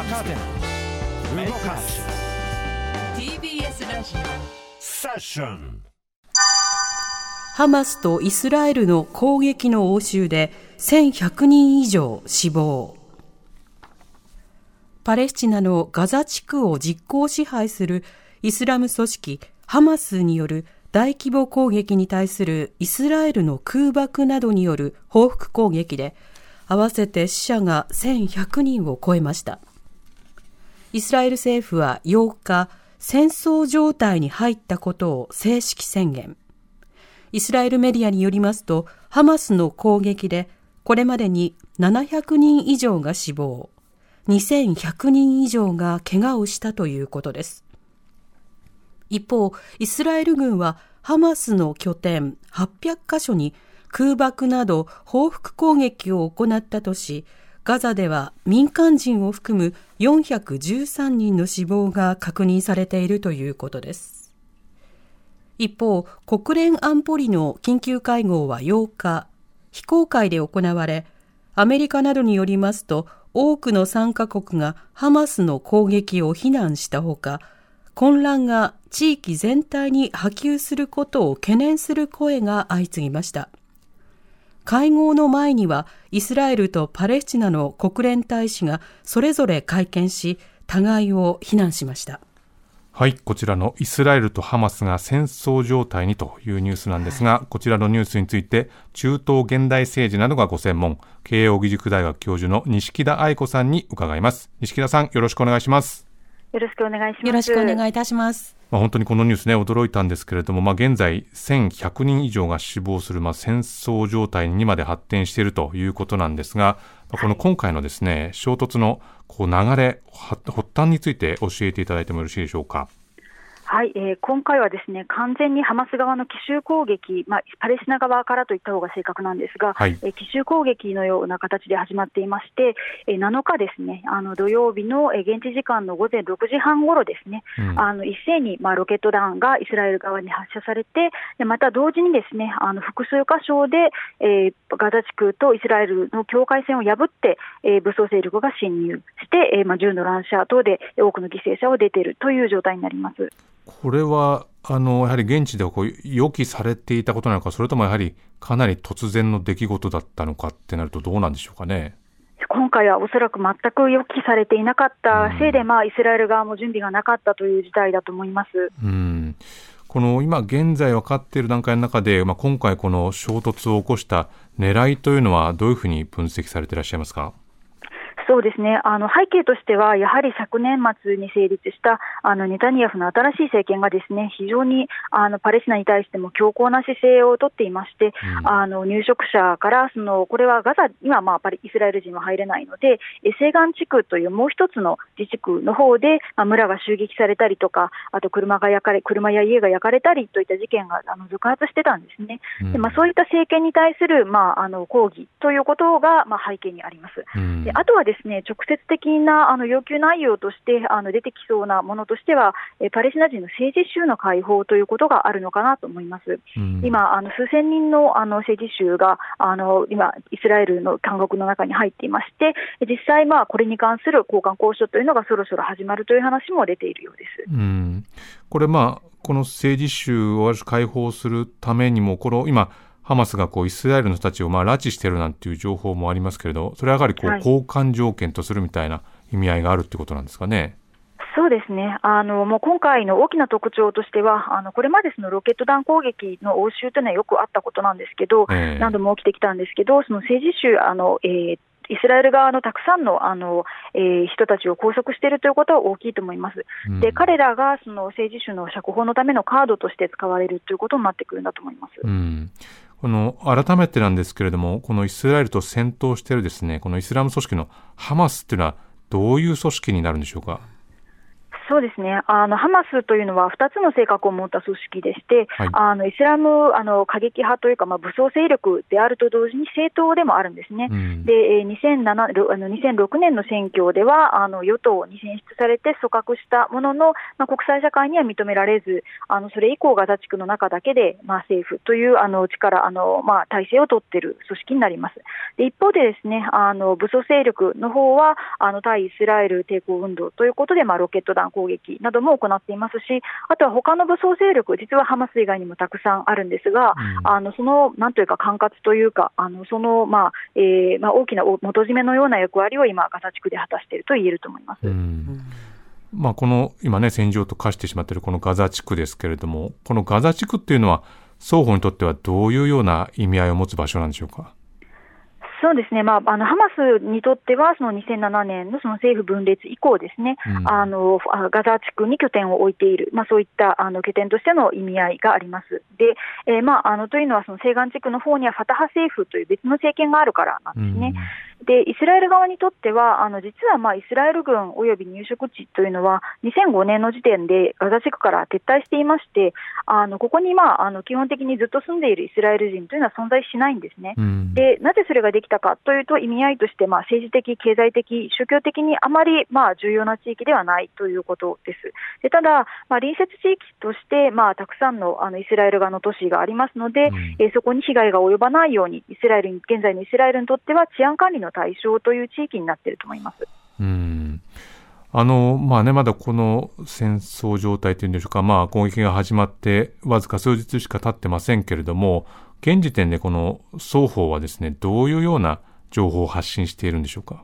手動かす TBS ラジセッションハマスとイスラエルの攻撃の応酬で1100人以上死亡。パレスチナのガザ地区を実効支配するイスラム組織ハマスによる大規模攻撃に対するイスラエルの空爆などによる報復攻撃で合わせて死者が1100人を超えました。イスラエル政府は8日、戦争状態に入ったことを正式宣言。イスラエルメディアによりますと、ハマスの攻撃でこれまでに700人以上が死亡、2100人以上が怪我をしたということです。一方、イスラエル軍はハマスの拠点800カ所に空爆など報復攻撃を行ったとし、ガザでは民間人を含む413人の死亡が確認されているということです。一方、国連安保理の緊急会合は8日、非公開で行われ、アメリカなどによりますと、多くの参加国がハマスの攻撃を非難したほか、混乱が地域全体に波及することを懸念する声が相次ぎました。会合の前にはイスラエルとパレスチナの国連大使がそれぞれ会見し互いを非難しました。はいこちらのイスラエルとハマスが戦争状態にというニュースなんですが、こちらのニュースについて中東現代政治などがご専門慶應義塾大学教授の西田愛子さんに伺います。西田さんよろしくお願いしますよろしくお願いしますよろしくお願いいたしますまあ、本当にこのニュースね、驚いたんですけれども、まあ、現在、1100人以上が死亡する、まあ、戦争状態にまで発展しているということなんですが、まあ、この今回のですね、衝突のこう流れ、発端について教えていただいてもよろしいでしょうか。はい、えー、今回はですね完全にハマス側の奇襲攻撃、まあ、パレスチナ側からといった方が正確なんですが、はい、えー、奇襲攻撃のような形で始まっていまして、えー、7日ですねあの土曜日の、えー、現地時間の午前6時半ごろですね、うん、あの一斉に、まあ、ロケット弾がイスラエル側に発射されて、でまた同時にですねあの複数箇所で、えー、ガザ地区とイスラエルの境界線を破って、えー、武装勢力が侵入して、えーまあ、銃の乱射等で多くの犠牲者を出ているという状態になります。これはあのやはり現地でこう予期されていたことなのか、それともやはりかなり突然の出来事だったのかってなると、どうなんでしょうかね。今回はおそらく全く予期されていなかったせいで、うん、まあ、イスラエル側も準備がなかったという事態だと思います。うんこの今現在分かっている段階の中で、まあ、今回この衝突を起こした狙いというのはどういうふうに分析されていらっしゃいますか？そうですねあの背景としては、やはり昨年末に成立したあのネタニヤフの新しい政権がですね非常にあのパレスチナに対しても強硬な姿勢をとっていまして、うん、あの入植者からその、これはガザには、まあ、イスラエル人は入れないので、西岸地区というもう一つの自治区の方で、まあ、村が襲撃されたりとか、あと車が焼かれ車や家が焼かれたりといった事件があの続発してたんですね。うん、でまあ、そういった政権に対する、まあ、あの抗議ということが、まあ、背景にあります。うん、であとはですね直接的なあの要求内容としてあの出てきそうなものとしては、えパレスチナ人の政治州の解放ということがあるのかなと思います。うん、今あの、数千人のあの政治州があの今、イスラエルの監獄の中に入っていまして、実際、まあ、これに関する交換交渉というのがそろそろ始まるという話も出ているようです。うん、これ、まあ、この政治州を解放するためにも、この今、ハマスがこうイスラエルの人たちをまあ拉致してるなんていう情報もありますけれど、それはやはりこう交換条件とするみたいな意味合いがあるってことなんですかね。そうですねあのもう今回の大きな特徴としては、あのこれまでそのロケット弾攻撃の応酬というのはよくあったことなんですけど、えー、何度も起きてきたんですけど、その政治州、あのえーイスラエル側のたくさんのあの、えー、人たちを拘束しているということは大きいと思います。うん、で彼らがその政治種の釈放のためのカードとして使われるということになってくるんだと思います。うんこの改めてなんですけれども、このイスラエルと戦闘しているですね、このイスラム組織のハマスっていうのはどういう組織になるんでしょうか？そうですねあのハマスというのは2つの性格を持った組織でして、はいあのイスラムあの過激派というか、まあ、武装勢力であると同時に政党でもあるんですね。うんでえー2007あの2006年の選挙ではあの与党に選出されて組閣したものの、まあ、国際社会には認められず、あのそれ以降、ガザ地区の中だけで、まあ、政府というあの力、あのまあ、体制を取っている組織になります。で一方で、ですねあの武装勢力の方はあの対イスラエル抵抗運動ということで、まあ、ロケット弾攻撃なども行っていますし、あとは他の武装勢力、実はハマス以外にもたくさんあるんですが、あのそのなんというか管轄というか、あのその、まあえーまあ、大きな元締めのような役割を今、ガザ地区で果たしていると言えると思います。うんまあ、この今ね、戦場と化してしまっているこのガザ地区ですけれども、このガザ地区っていうのは、双方にとってはどういうような意味合いを持つ場所なんでしょうか？そうですね、まあ、あのハマスにとっては、その2007年のその政府分裂以降ですね、うんあのあガザ地区に拠点を置いている、まあ、そういったあの拠点としての意味合いがあります。で、えーまあ、あのというのは、その西岸地区の方にはファタハ政府という別の政権があるからなんですね。でイスラエル側にとっては、あの実はまあイスラエル軍および入植地というのは、2005年の時点でガザ地区から撤退していまして、あのここに、まあ、あの基本的にずっと住んでいるイスラエル人というのは存在しないんですね。うんでなぜそれができたかというと、意味合いとして、まあ、政治的、経済的、宗教的にあまり、まあ、重要な地域ではないということです。でただ、まあ、隣接地域として、まあ、たくさんのあのイスラエル側の都市がありますので、うんえーそこに被害が及ばないように、イスラエルに現在のイスラエルにとっては治安管理の対象という地域になっていると思います。うんあの、まあね、まだこの戦争状態というんでしょうか、まあ攻撃が始まってわずか数日しか経ってませんけれども、現時点でこの双方はですね、どういうような情報を発信しているんでしょうか？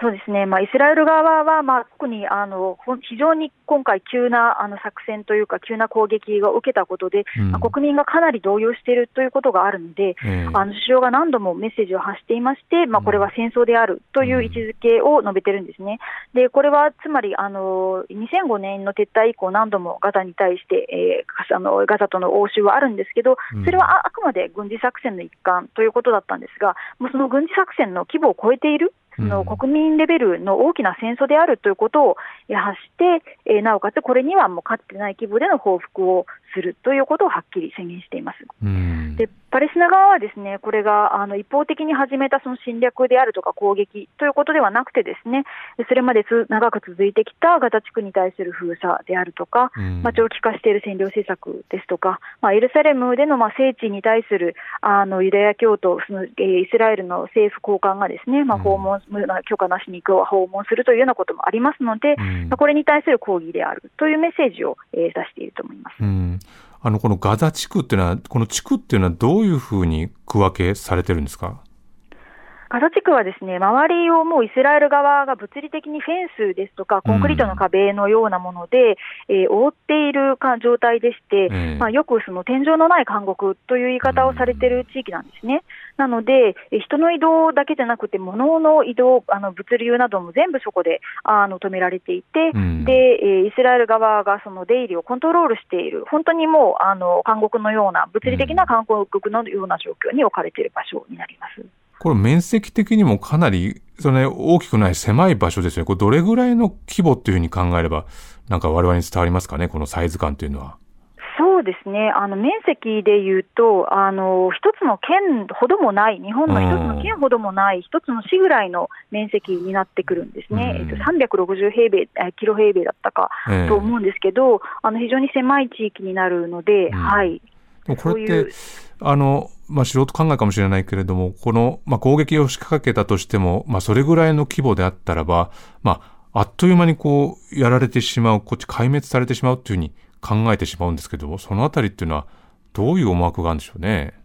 そうですね、まあ、イスラエル側は、まあ、特にあの非常に今回、急なあの作戦というか、急な攻撃を受けたことで、うん。まあ国民がかなり動揺しているということがあるので、ええ。あの首相が何度もメッセージを発していまして、まあ、これは戦争であるという位置づけを述べてるんですね。でこれはつまりあの2005年の撤退以降、何度もガザに対して、えーあのガザとの応酬はあるんですけどうん、それはああくまで軍事作戦の一環ということだったんですが、もうその軍事作戦の規模を超えている。そのうん国民レベルの大きな戦争であるということをえー発して、えーなおかつこれにはもうかつてない規模での報復をするということをはっきり宣言しています。うんでパレスチナ側はですねこれがあの一方的に始めたその侵略であるとか攻撃ということではなくて、ですねそれまでつ長く続いてきたガザ地区に対する封鎖であるとか、うん。まあ、長期化している占領政策ですとか、まあ、エルサレムでのまあ聖地に対するあのユダヤ教徒、そのえーイスラエルの政府高官がですね、まあ、うん。訪問、まあ許可なしに行く訪問するというようなこともありますので、うん。まあこれに対する抗議であるというメッセージを、えー出していると思います。うんあの、このガザ地区っていうのは、この地区っていうのはどういうふうに区分けされてるんですか？ガザ地区はですね周りをもうイスラエル側が物理的にフェンスですとか、コンクリートの壁のようなもので、えー覆っているか状態でして、ええまあ、よくその天井のない監獄という言い方をされている地域なんですね。なので、えー人の移動だけじゃなくて、物の移動、あの物流なども全部そこであの止められていて、うんでえーイスラエル側がその出入りをコントロールしている、本当にもうあの監獄のような、物理的な監獄のような状況に置かれている場所になります。これ面積的にもかなり、そのね、大きくない狭い場所ですよね。これどれぐらいの規模っていうふうに考えれば、なんか我々に伝わりますかね、このサイズ感というのは。そうですね、あの面積でいうと、あの一つの県ほどもない、日本の一つの県ほどもない、一つの市ぐらいの面積になってくるんですね、うん。えっと、360平米、えキロ平米だったかええ。と思うんですけど、あの非常に狭い地域になるので、ん。はい、これってあの、まあ、素人考えかもしれないけれども、この、まあ、攻撃を仕掛けたとしても、まあ、それぐらいの規模であったらば、まあ、あっという間にこう、やられてしまう、こっち壊滅されてしまうっていうふうに考えてしまうんですけども、そのあたりっていうのは、どういう思惑があるんでしょうね？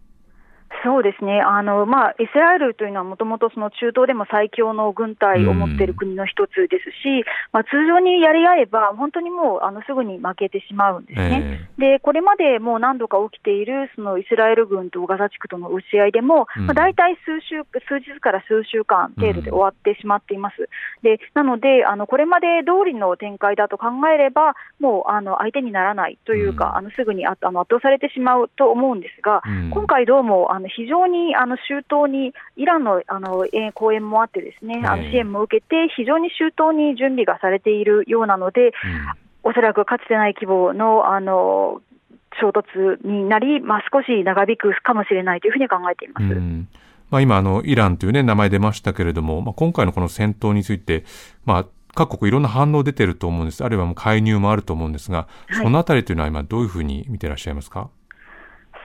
そうですね、あのまあ、イスラエルというのはもともとその中東でも最強の軍隊を持っている国の一つですし、まあ、通常にやり合えば、本当にもうあのすぐに負けてしまうんですね。で、これまでもう何度か起きているそのイスラエル軍とガザ地区との打ち合いでも、うん。まあ、大体数週数日から数週間程度で終わってしまっています。でなのであの、これまで通りの展開だと考えれば、もうあの相手にならないというか、うん。あのすぐにああの圧倒されてしまうと思うんですが、うん。今回どうもあの非常にあの周到にイランのあのえー講演もあってですね、支援も受けて非常に周到に準備がされているようなので、おそらくかつてない規模のあの衝突になり、まあ、少し長引くかもしれないというふうに考えています。うん。まあ、今あの、イランという、ね、名前出ましたけれども、まあ、今回のこの戦闘について、まあ、各国いろんな反応出てると思うんです。あるいはもう介入もあると思うんですが、はい。そのあたりというのは今どういうふうに見てらっしゃいますか？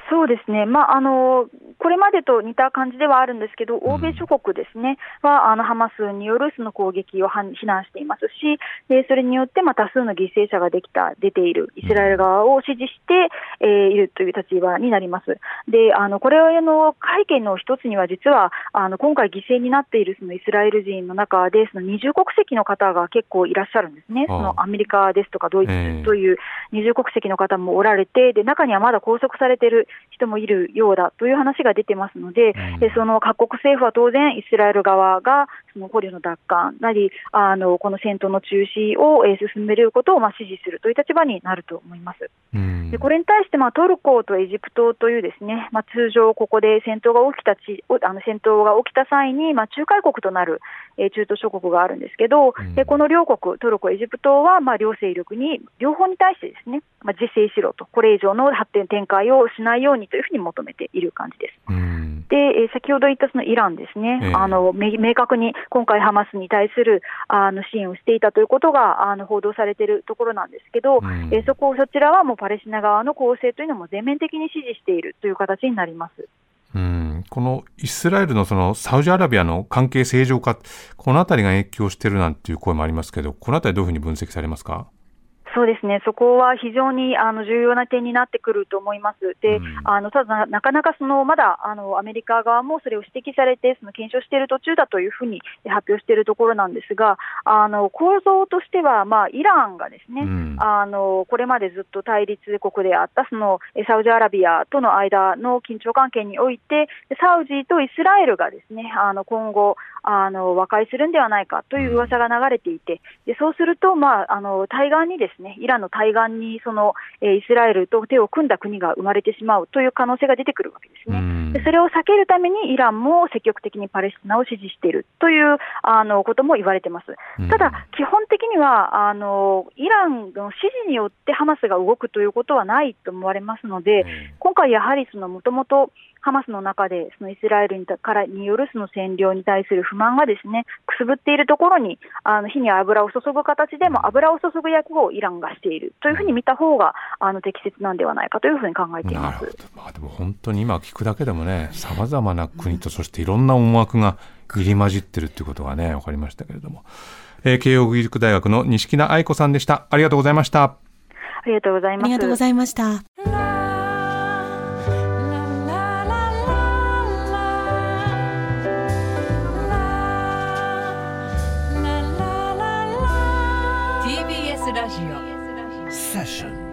そうですね、まああの、これまでと似た感じではあるんですけど、欧米諸国ですね、はあのハマスによるその攻撃を反非難していますし、でそれによってまあ多数の犠牲者ができた出ているイスラエル側を支持して、えーいるという立場になります。であのこれの背景の一つには、実はあの今回、犠牲になっているそのイスラエル人の中で、その二重国籍の方が結構いらっしゃるんですね、そのアメリカですとかドイええ。ツという二重国籍の方もおられて、で中にはまだ拘束されている人もいるようだという話が出てますので、うその各国政府は当然、イスラエル側がその捕虜の奪還なり、あのこの戦闘の中止を、えー進めることをまあ支持するという立場になると思います。うん。でこれに対して、まあ、トルコとエジプトというですね、まあ、通常、ここで戦闘が起きたちおあの戦闘が起きた際に、まあ、仲介国となる、えー中東諸国があるんですけど、うん。でこの両国、トルコ、エジプトは、まあ、両勢力に、両方に対してですね、まあ、自制しろと、これ以上の発展、展開をしないようにというふうに求めている感じです。うん。で、えー先ほど言ったそのイランですね、ええ。あのめ明確に今回、ハマスに対するあの支援をしていたということがあの報道されているところなんですけど、うん。えーそこそちらはもうパレスチナ側の攻勢というのも全面的に支持しているという形になります。うん。このイスラエルのそのサウジアラビアの関係正常化、このあたりが影響してるなんていう声もありますけど、このあたりどういうふうに分析されますか？そうですね、そこは非常にあの重要な点になってくると思います。で、うん。あのただな、なかなかそのまだあのアメリカ側もそれを指摘されて、その検証している途中だというふうに発表しているところなんですが、あの構造としては、まあ、イランがですね、うん。あのこれまでずっと対立国であったそのえサウジアラビアとの間の緊張関係において、サウジとイスラエルがですねあの今後あの和解するんではないかという噂が流れていて、でそうすると、まあ、あの対岸にですねイランの対岸にその、えーイスラエルと手を組んだ国が生まれてしまうという可能性が出てくるわけですね。うんでそれを避けるためにイランも積極的にパレスチナを支持しているというあのことも言われてます。ただ、基本的にはあのイランの指示によってハマスが動くということはないと思われますので、今回やはりもともとハマスの中でそのイスラエルにたからによるその占領に対する不満がですねくすぶっているところにあの火に油を注ぐ形でも油を注ぐ役をイランがしているというふうに見た方があの適切なんではないかというふうに考えていますなるほど。。まあでも本当に今聞くだけでもね、様々な国とそしていろんな思惑が入り混じってるっていうことがね、わかりましたけれども。えー慶応義塾大学の西木名愛子さんでした。ありがとうございました。ありがとうございます。ありがとうございました。ラジオセッション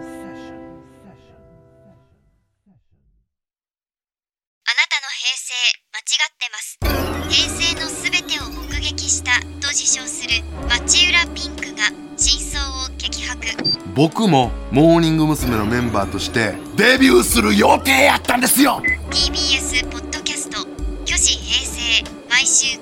僕もモーニング娘。のメンバーとしてデビューする予定やったんですよ TBS ポッドキャスト「巨平成」毎週